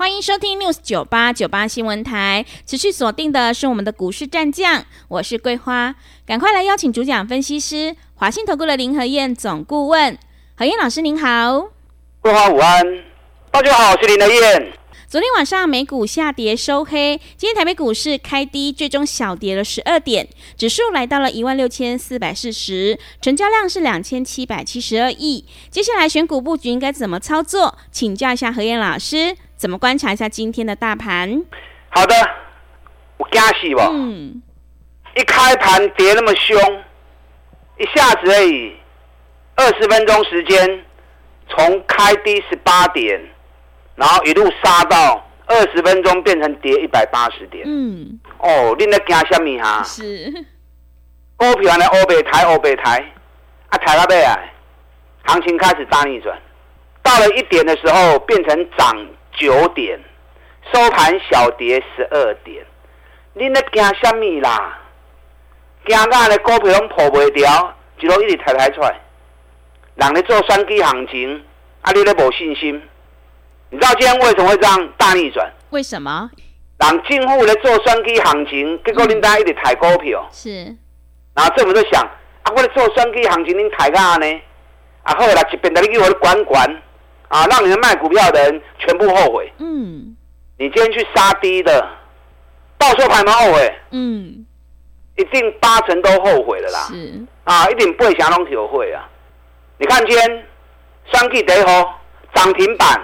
欢迎收听 News 九八九八新闻台，持续锁定的是我们的股市战将，我是桂花，赶快来邀请主讲分析师华信投顾的林和燕总顾问，何燕老师您好，桂花午安，大家好，我是林和燕。昨天晚上美股下跌收黑，今天台北股市开低，最终小跌了十二点，指数来到了一万六千四百四十，成交量是两千七百七十二亿。接下来选股布局应该怎么操作？请教一下何燕老师。怎么观察一下今天的大盘？好的，我惊死吧。嗯，一开盘跌那么凶，一下子而已，二十分钟时间，从开低十八点，然后一路杀到二十分钟变成跌一百八十点。嗯，哦，你在惊什么哈？是，股票呢？欧北台，欧北台，啊，踩到背啊，行情开始大逆转，到了一点的时候变成涨。九点收盘小跌十二点，你那惊什么啦？惊咱的股票拢破不掉，一路一直抬抬出来。人咧做双击行情，啊，你咧无信心。你知道今天为什么会这样大逆转？为什么？人进户咧做双击行情，结果恁大家一直抬股票。是。然后政府就想，啊，我咧做双击行情，恁抬干呢？啊，好啦一边在你给我管管。啊！让你们卖股票的人全部后悔。嗯，你今天去杀低的，到时候还蛮后悔。嗯，一定八成都后悔了啦。是啊，一定不会想拢体会啊。你看今天双 K 跌后涨停板，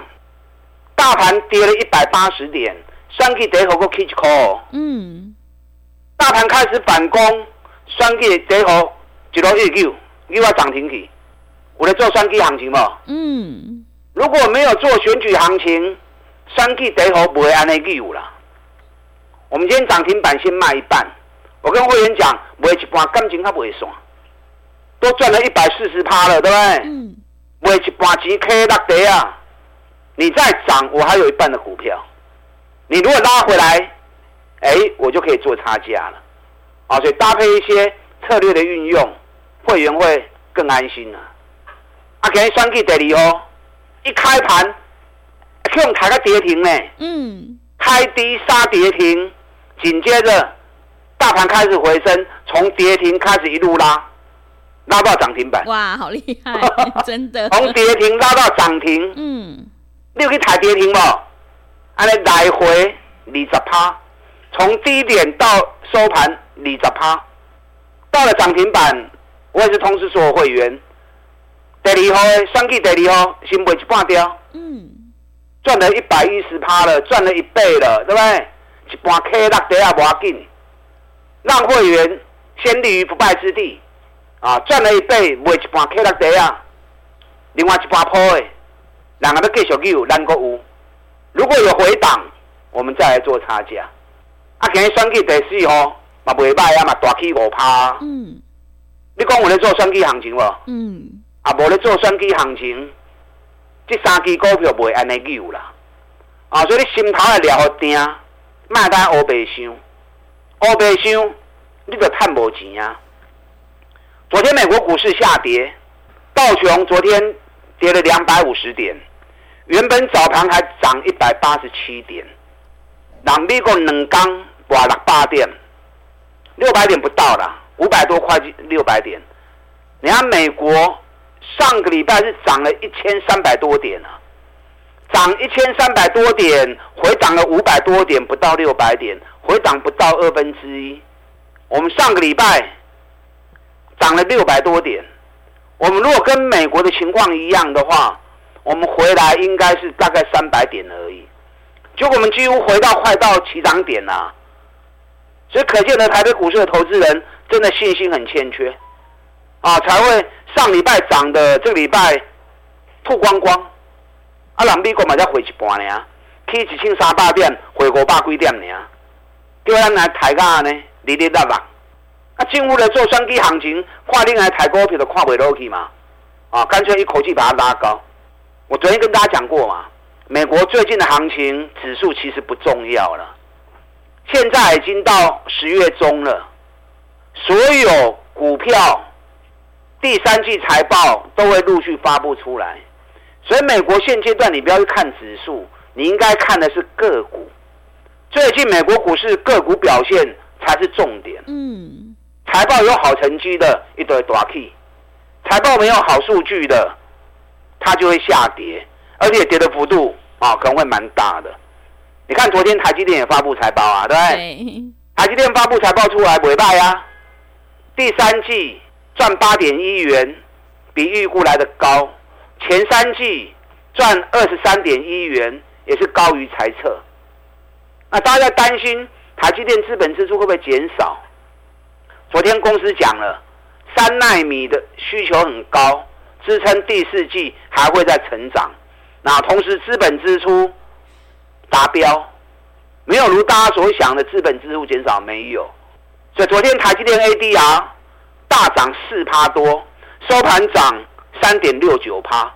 大盘跌了一百八十点，双 K 跌后个 K call。嗯，大盘开始反攻，双 K 跌后一路一九又要涨停去，我在做双 K 行情嘛。嗯。如果没有做选举行情，三 G 得好不会安内记有了。我们今天涨停板先卖一半，我跟会员讲，卖一半感情他不会爽，都赚了一百四十趴了，对不对？嗯。卖一半钱 K 落地啊！你再涨，我还有一半的股票。你如果拉回来，哎，我就可以做差价了。啊，所以搭配一些策略的运用，会员会更安心了。啊，给三 K 得利哦。一开盘，可用抬个跌停呢。嗯。开低杀跌停，紧接着大盘开始回升，从跌停开始一路拉，拉到涨停板。哇，好厉害，真的。从跌停拉到涨停。嗯。你有去抬跌停不？安尼来回二十趴，从低点到收盘二十趴，到了涨停板，我也是通知所有会员。第二号的，双 K 第二号，先卖一半掉，嗯，赚了一百一十趴了，赚了一倍了，对不对？一半 K 落地也无要紧，让会员先立于不败之地，啊，赚了一倍，卖一半 K 落地啊，另外一半铺的，两个都继续有，咱阁有，如果有回档，我们再来做差价。啊，今日选举第四号嘛袂歹啊，嘛大起五趴，嗯，你讲我咧做选举行情无？嗯。啊，无咧做选举行情，这三支股票袂安尼有啦。啊，所以你心头要抓好定，莫单乌白想，乌白想，你就赚无钱啊。昨天美国股市下跌，道琼昨天跌了两百五十点，原本早盘还涨一百八十七点，人美国两刚跌六百点，六百点不到啦，五百多块六百点。你看美国。上个礼拜是涨了一千三百多点啊，涨一千三百多点，回涨了五百多点，不到六百点，回涨不到二分之一。我们上个礼拜涨了六百多点，我们如果跟美国的情况一样的话，我们回来应该是大概三百点而已。结果我们几乎回到快到起涨点了，所以可见的台北股市的投资人真的信心很欠缺。啊，才会上礼拜涨的，这个礼拜吐光光。啊，人美国嘛才回一半呢，去一千三百点，回五百几点呢。叫咱来抬价呢，哩哩啦啦。啊，近乎的做双低行情，跨另外抬股票都跨尾楼梯嘛，啊，干脆一口气把它拉高。我昨天跟大家讲过嘛，美国最近的行情指数其实不重要了。现在已经到十月中了，所有股票第三季财报都会陆续发布出来，所以美国现阶段你不要去看指数，你应该看的是个股。最近美国股市个股表现才是重点。嗯，财报有好成绩的一堆大 K，财报没有好数据的，它就会下跌，而且跌的幅度啊可能会蛮大的。你看，昨天台积电也发布财报啊，对不对？台积电发布财报出来，尾拜啊，第三季赚八点一元，比预估来的高；前三季赚二十三点一元，也是高于猜测。那大家在担心台积电资本支出会不会减少？昨天公司讲了，三奈米的需求很高，支撑第四季还会再成长。那同时资本支出。达标，没有如大家所想的资本支出减少，没有。所以昨天台积电 ADR 大涨四趴多，收盘涨三点六九趴。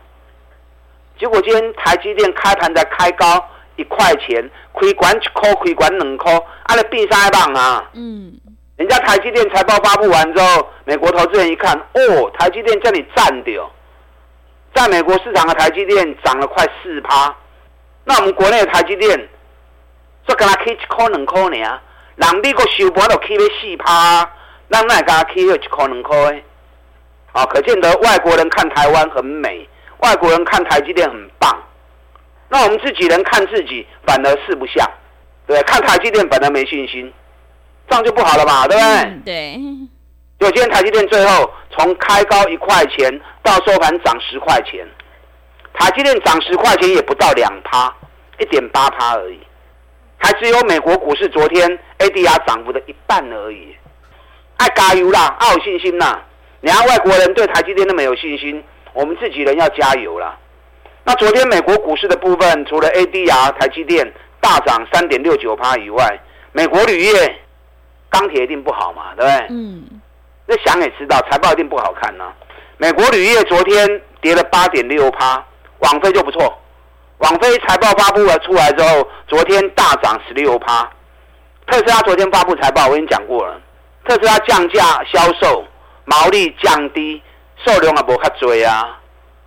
结果今天台积电开盘才开高一块钱，亏管一块，亏管两块，啊，你变三棒啊！嗯，人家台积电财报发布完之后，美国投资人一看，哦，台积电叫你赚掉，在美国市场的台积电涨了快四趴。那我们国内的台积电，说跟他开一块两块呢，人美国收盘都开了四趴，那那跟他开了一块两块，啊，可见得外国人看台湾很美，外国人看台积电很棒，那我们自己人看自己反而四不像，对，看台积电反而没信心，这样就不好了嘛，对不对？嗯、对。就今天台积电最后从开高一块钱到收盘涨十块钱。台积电涨十块钱也不到两趴，一点八趴而已，还只有美国股市昨天 ADR 涨幅的一半而已。爱加油啦，要有信心啦！你看外国人对台积电那么有信心，我们自己人要加油啦。那昨天美国股市的部分，除了 ADR 台积电大涨三点六九趴以外，美国铝业、钢铁一定不好嘛，对不对？嗯。那想也知道，财报一定不好看呐。美国铝业昨天跌了八点六趴。网飞就不错，网飞财报发布了出来之后，昨天大涨十六趴。特斯拉昨天发布财报，我已经讲过了，特斯拉降价销售，毛利降低，数量也不较多啊，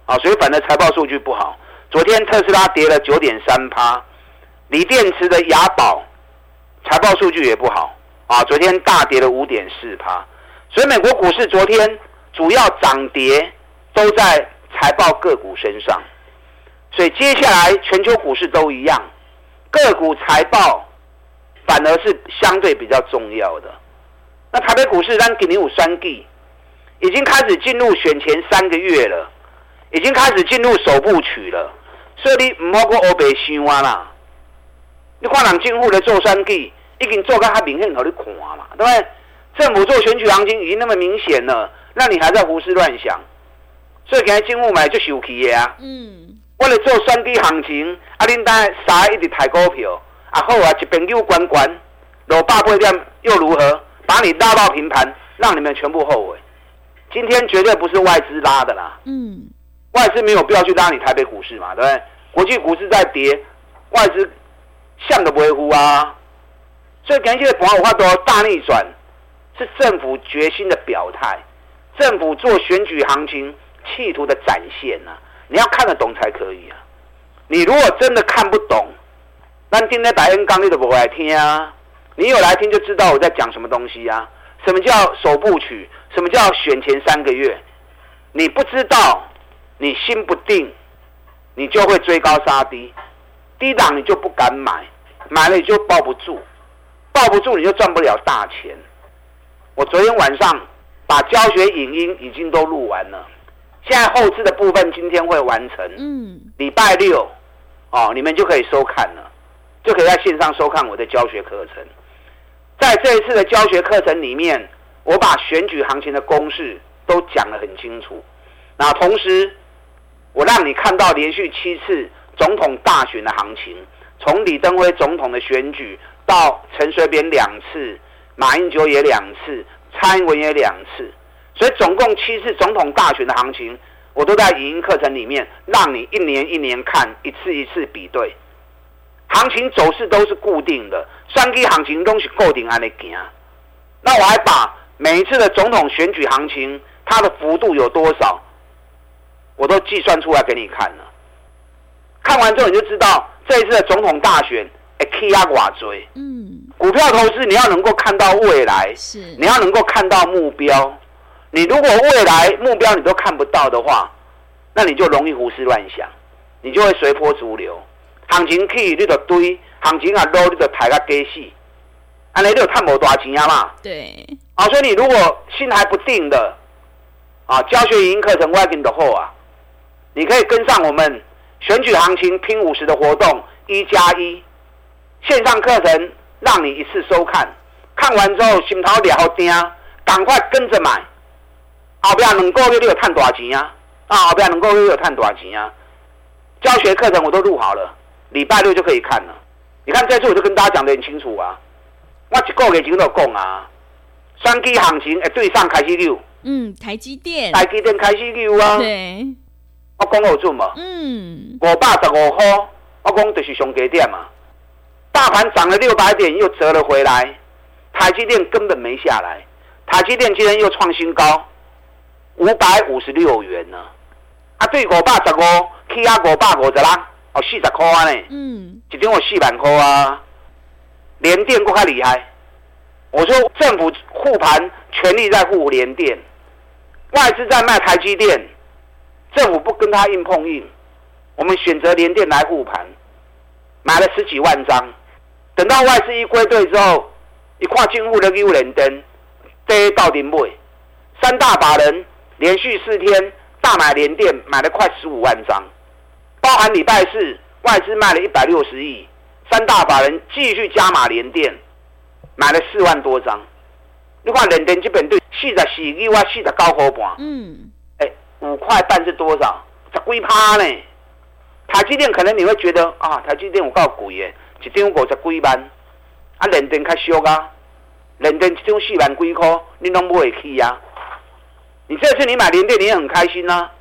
啊，所以反正财报数据不好。昨天特斯拉跌了九点三趴，锂电池的雅宝财报数据也不好啊，昨天大跌了五点四趴。所以美国股市昨天主要涨跌都在财报个股身上。所以接下来全球股市都一样，个股财报反而是相对比较重要的。那台北股市让给你五三 G，已经开始进入选前三个月了，已经开始进入首部曲了。所以你唔好过欧白想啊啦，你看人政府的做三 G，已经做到较明显让你看嘛，对不对？政府做选举行情已经那么明显了，那你还在胡思乱想？所以现在进户买就受气的啊。嗯。为了做双低行情，啊，恁在傻一直抬股票，啊好啊，一边又关关，落百八点又如何？把你拉到平盘，让你们全部后悔。今天绝对不是外资拉的啦，嗯，外资没有必要去拉你台北股市嘛，对不对？国际股市在跌，外资像都不会呼啊。所以感谢朋友话多大逆转，是政府决心的表态，政府做选举行情企图的展现呐、啊。你要看得懂才可以啊！你如果真的看不懂，那今天白恩刚你都不会来听啊！你有来听就知道我在讲什么东西啊！什么叫首部曲？什么叫选前三个月？你不知道，你心不定，你就会追高杀低，低档你就不敢买，买了你就抱不住，抱不住你就赚不了大钱。我昨天晚上把教学影音已经都录完了。现在后置的部分今天会完成，嗯，礼拜六，哦，你们就可以收看了，就可以在线上收看我的教学课程。在这一次的教学课程里面，我把选举行情的公式都讲得很清楚。那同时，我让你看到连续七次总统大选的行情，从李登辉总统的选举到陈水扁两次，马英九也两次，蔡英文也两次，所以总共七次总统大选的行情，我都在语音课程里面让你一年一年看，一次一次比对，行情走势都是固定的，三 K 行情都是固定安尼行。那我还把每一次的总统选举行情，它的幅度有多少，我都计算出来给你看了。看完之后你就知道这一次的总统大选，哎，K 压寡追。嗯，股票投资你要能够看到未来，是你要能够看到目标。你如果未来目标你都看不到的话，那你就容易胡思乱想，你就会随波逐流。行情起你就堆，行情啊落你就抬个鸡死。安尼你就赚无大钱啊嘛。对。啊，所以你如果心还不定的，啊，教学营课程外边的货啊，你可以跟上我们。选举行情拼五十的活动，一加一线上课程让你一次收看，看完之后心头了好定，赶快跟着买，后边两个月你有赚多少钱啊？啊，后边两个月你有赚多少钱啊？教学课程我都录好了，礼拜六就可以看了。你看这次我就跟大家讲得很清楚啊，我一个月前都讲啊，双 K 行情诶对上开始溜，嗯，台积电，台积电开始溜啊，对。我讲好准嘛，嗯，五百十五块，我讲就是上低点嘛。大盘涨了六百点，又折了回来，台积电根本没下来，台积电今天又创新高，五百五十六元呢。啊，对五百十五，起啊五百五十啦，哦，四十块呢，嗯，一张我四万块啊。联电够较厉害，我说政府护盘，全力在护联电，外资在卖台积电。政府不跟他硬碰硬，我们选择联电来护盘，买了十几万张。等到外资一归队之后，一跨进户的给联电，这到底不会？三大把人连续四天大买联电，买了快十五万张，包含礼拜四外资卖了一百六十亿，三大法人继续加码连电，买了四万多张。你看连电基本对四十四亿哇，四十九块半。嗯。五块半是多少？十几趴呢？台积电可能你会觉得啊，台积电有够贵耶，一张五十几万，啊，连电较俗啊，连电一张四万几块，你拢买会去呀？你这次你买连电，你也很开心啊，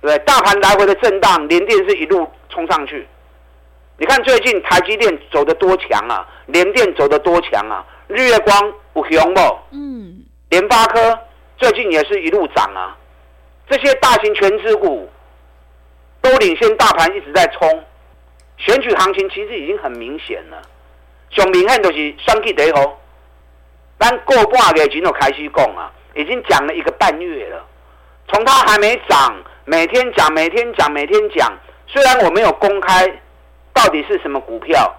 对不对？大盘来回的震荡，联电是一路冲上去。你看最近台积电走得多强啊，联电走得多强啊，日月光有熊不？嗯，联发科最近也是一路涨啊。这些大型全资股都领先大盘一直在冲，选举行情其实已经很明显了。上明显就是双 K 第号，但过半个月前就开始讲啊，已经讲了一个半月了。从它还没涨，每天讲，每天讲，每天讲。虽然我没有公开到底是什么股票，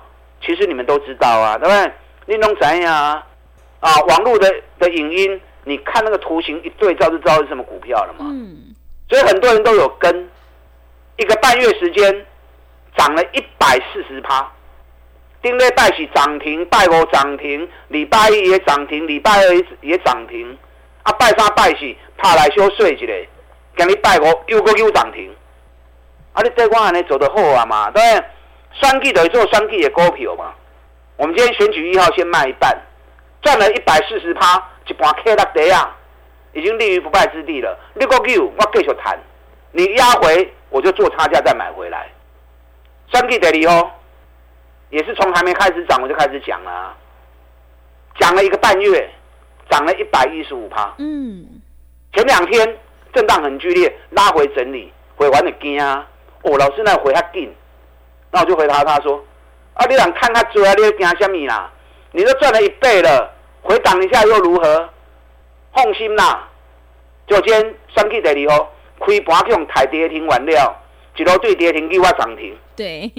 其实你们都知道啊，对不对？你弄怎样啊？啊，网络的的影音。你看那个图形一对照就知道是什么股票了嘛？嗯，所以很多人都有跟，一个半月时间涨了一百四十趴，丁瑞拜喜涨停，拜五涨停，礼拜一也涨停，礼拜二也涨停，啊拜三拜喜怕来休睡一下，今日拜五又个又涨停，啊你这我安尼做得好啊嘛？对，双 G 等于做双 G 的股票嘛？我们今天选举一号先卖一半，赚了一百四十趴。一盘 K 六已经立于不败之地了。六个 Q 我继续谈，你压回我就做差价再买回来。三 G 得利哦，也是从还没开始涨我就开始讲了，讲了一个半月，涨了一百一十五趴。嗯，前两天震荡很剧烈，拉回整理，回完的惊啊！哦，老师那回他紧，那我就回答他说：啊，你想看他追啊？你惊什么啦？你都赚了一倍了。回档一下又如何？放心啦，就今天双 K 第二号开盘去用台跌停完了，一路对跌停给我涨停。对，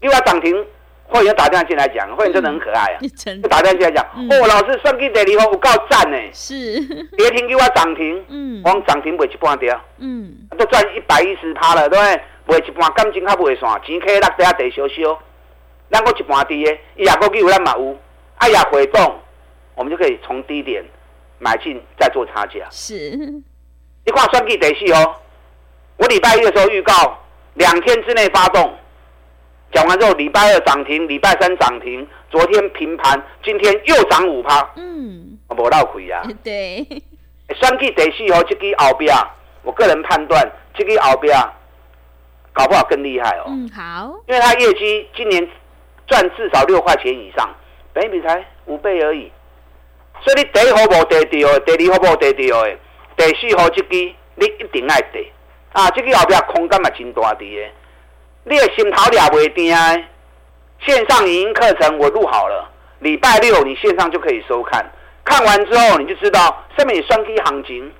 给我涨停，会员打电话进来讲，会员真的很可爱啊！就打电话进来讲，嗯、哦，老师算计第二号有告赞呢。是跌停给我涨停，嗯，我涨停卖一半掉，嗯，都赚一百一十趴了，对不对？卖一半感情还不会算，钱可以落地地烧烧，咱个一半低的，伊也个有咱嘛有，哎呀回动。我们就可以从低点买进，再做差价。是，你看算计得戏哦。我礼拜一的时候预告，两天之内发动。讲完之后，礼拜二涨停，礼拜三涨停，昨天平盘，今天又涨五趴。嗯，不无闹亏啊。对，算计第四号这支后边，我个人判断这支后边搞不好更厉害哦。嗯，好，因为它业绩今年赚至少六块钱以上，本益比才五倍而已。所以你第一号无跌掉，第二号无跌掉的，第四号这支你一定爱跌啊！这支后边空间嘛真大滴的，你的心头俩袂定啊。线上影音课程我录好了，礼拜六你线上就可以收看。看完之后你就知道上面双 K 行情，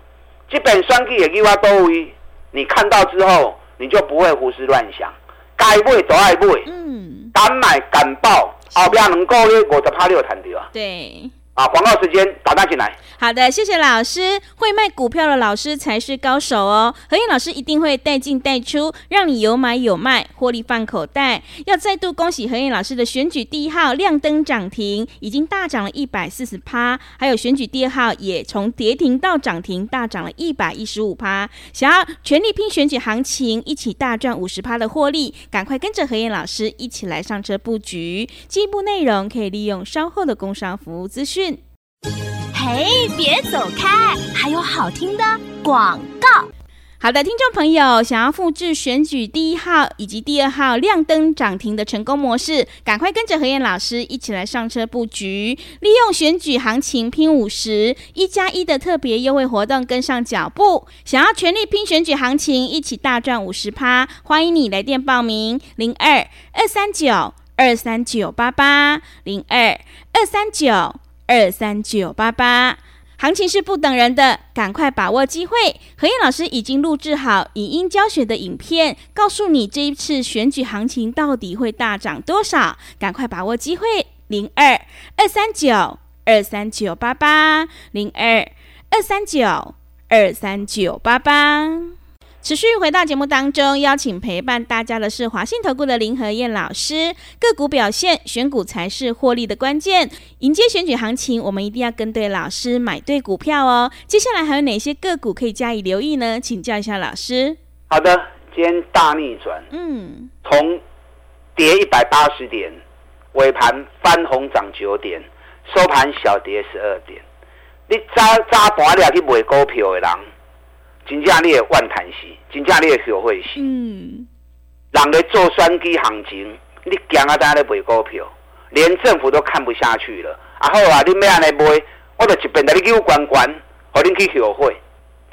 这本双 K 也给我多位，你看到之后你就不会胡思乱想，该买都爱买，嗯，敢买敢报，后边能够呢五十趴六弹掉啊，对。啊！广告时间，打单进来。好的，谢谢老师。会卖股票的老师才是高手哦。何燕老师一定会带进带出，让你有买有卖，获利放口袋。要再度恭喜何燕老师的选举第一号亮灯涨停，已经大涨了一百四十趴。还有选举第二号也从跌停到涨停，大涨了一百一十五趴。想要全力拼选举行情，一起大赚五十趴的获利，赶快跟着何燕老师一起来上车布局。进一步内容可以利用稍后的工商服务资讯。嘿，别走开！还有好听的广告。好的，听众朋友，想要复制选举第一号以及第二号亮灯涨停的成功模式，赶快跟着何燕老师一起来上车布局，利用选举行情拼五十一加一的特别优惠活动，跟上脚步。想要全力拼选举行情，一起大赚五十趴，欢迎你来电报名：零二二三九二三九八八零二二三九。二三九八八，行情是不等人的，赶快把握机会。何燕老师已经录制好影音教学的影片，告诉你这一次选举行情到底会大涨多少，赶快把握机会。零二二三九二三九八八，零二二三九二三九八八。持续回到节目当中，邀请陪伴大家的是华信投顾的林和燕老师。个股表现，选股才是获利的关键。迎接选举行情，我们一定要跟对老师，买对股票哦。接下来还有哪些个股可以加以留意呢？请教一下老师。好的，今天大逆转，嗯，从跌一百八十点，尾盘翻红涨九点，收盘小跌十二点。你早早盘了去买股票的人。真正你也万谈戏，真正你也学会戏。嗯，人咧做选举行情，你惊啊！在咧卖股票，连政府都看不下去了。啊好啊，你咩安尼卖？我就一边带你去关关，和你去学会。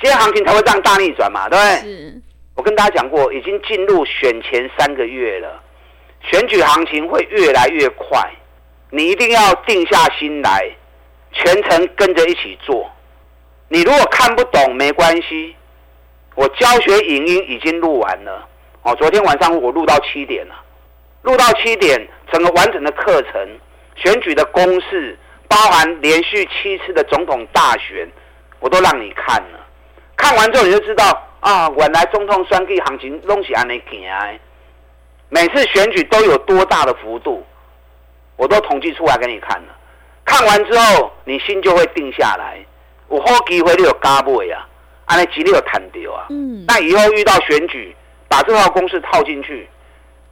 今天行情才会这样大逆转嘛，对不对？是。我跟大家讲过，已经进入选前三个月了，选举行情会越来越快，你一定要定下心来，全程跟着一起做。你如果看不懂，没关系。我教学影音已经录完了，哦，昨天晚上我录到七点了，录到七点，整个完整的课程，选举的公式，包含连续七次的总统大选，我都让你看了。看完之后你就知道啊，原来总统选举行情拢是安尼行的，每次选举都有多大的幅度，我都统计出来给你看了。看完之后，你心就会定下来，有好机会你有加倍啊。安尼几率有弹掉啊！嗯，那以后遇到选举，把这套公式套进去，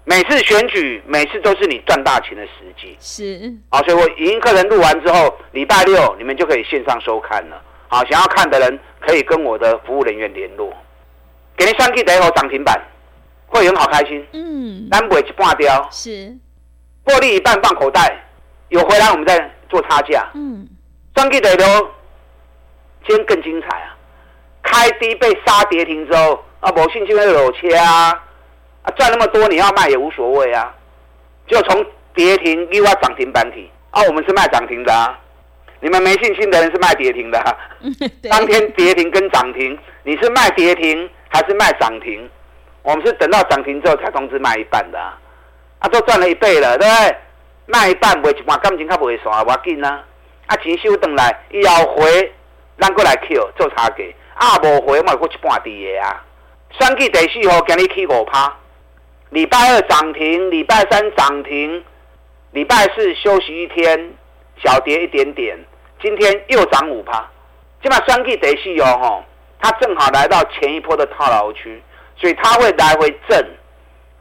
每次选举，每次都是你赚大钱的时机。是，好，所以我语音课程录完之后，礼拜六你们就可以线上收看了。好，想要看的人可以跟我的服务人员联络，给你三 K 等一会涨停板，会员好开心。嗯，单尾一半掉，是，获利一半放口袋，有回来我们再做差价。嗯，三 K 等一今天更精彩啊！开低被杀跌停之后，啊，某信就会有切啊，啊，赚那么多你要卖也无所谓啊，就从跌停又要涨停板体啊，我们是卖涨停的啊，你们没信心的人是卖跌停的，啊，当天跌停跟涨停，你是卖跌停还是卖涨停？我们是等到涨停之后才通知卖一半的啊，啊，都赚了一倍了，对不对？卖一半卖一半，感情较不会算，我紧啊，啊，钱收回来，要回，咱过来 Q 做差价。啊，无回嘛，过一半滴的啊！选举第四号今日起五趴，礼拜二涨停，礼拜三涨停，礼拜四休息一天，小跌一点点，今天又涨五趴。今嘛选举第四号吼，它正好来到前一波的套牢区，所以它会来回震，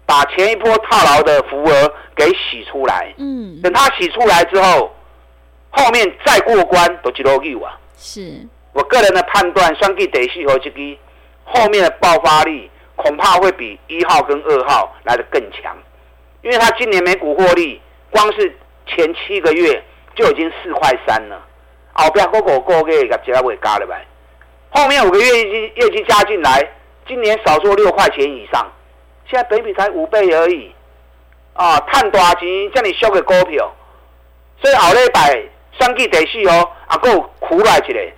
把前一波套牢的浮额给洗出来。嗯，等它洗出来之后，后面再过关都一路有啊。是，我个人的判断，双 G 第四号这个后面的爆发力恐怕会比一号跟二号来得更强，因为它今年每股获利光是前七个月就已经四块三了，后边个个个月个加会加了呗，后面五个月业绩业绩加进来，今年少说六块钱以上，现在本比才五倍而已，啊，赚大钱这么小的股票，所以后礼拜双 G 第四号啊，还有苦来一个，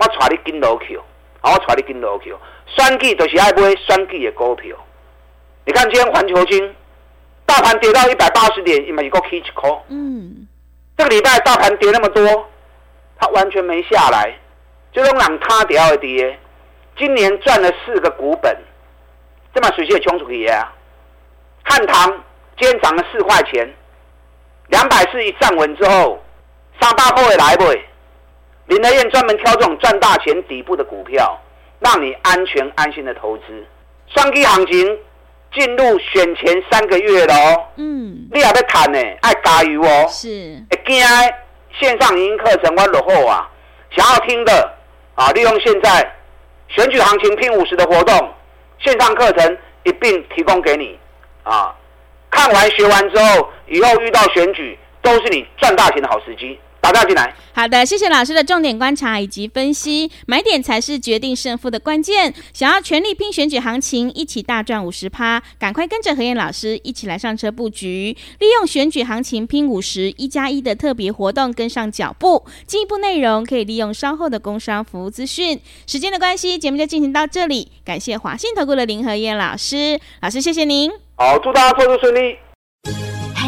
我带你跟牢去，啊，我带你跟牢去，双 G 就是爱买双 G 的股票，你看今天环球金。大盘跌到一百八十点，也没一个 K 一口。嗯，这个礼拜大盘跌那么多，它完全没下来，就让两它跌而跌。今年赚了四个股本，这么水气冲出去啊！汉唐今天涨了四块钱，两百四一站稳之后，三八后会来不？林德燕专门挑这种赚大钱底部的股票，让你安全安心的投资。双 K 行情。进入选前三个月了哦，嗯，你也要谈呢，爱加油哦，是，会惊线上语音课程我落后啊，想要听的啊，利用现在选举行情拼五十的活动，线上课程一并提供给你啊，看完学完之后，以后遇到选举都是你赚大钱的好时机。打电话进来。好的，谢谢老师的重点观察以及分析，买点才是决定胜负的关键。想要全力拼选举行情，一起大赚五十趴，赶快跟着何燕老师一起来上车布局，利用选举行情拼五十一加一的特别活动跟上脚步。进一步内容可以利用稍后的工商服务资讯。时间的关系，节目就进行到这里，感谢华信投顾的林何燕老师，老师谢谢您。好，祝大家操作顺利。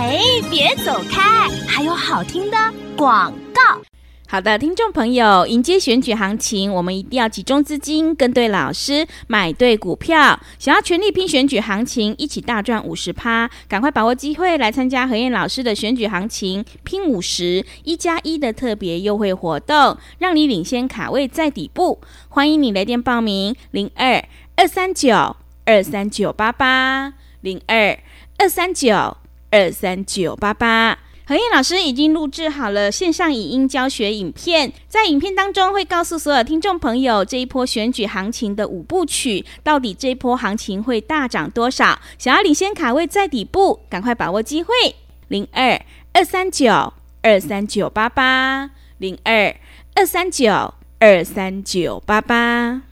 哎，别走开，还有好听的广告。好的，听众朋友，迎接选举行情，我们一定要集中资金，跟对老师，买对股票。想要全力拼选举行情，一起大赚五十趴，赶快把握机会来参加何燕老师的选举行情拼五十一加一的特别优惠活动，让你领先卡位在底部。欢迎你来电报名：零二二三九二三九八八零二二三九二三九八八。和彦老师已经录制好了线上影音教学影片，在影片当中会告诉所有听众朋友这一波选举行情的五部曲，到底这一波行情会大涨多少？想要领先卡位在底部，赶快把握机会，零二二三九二三九八八零二二三九二三九八八。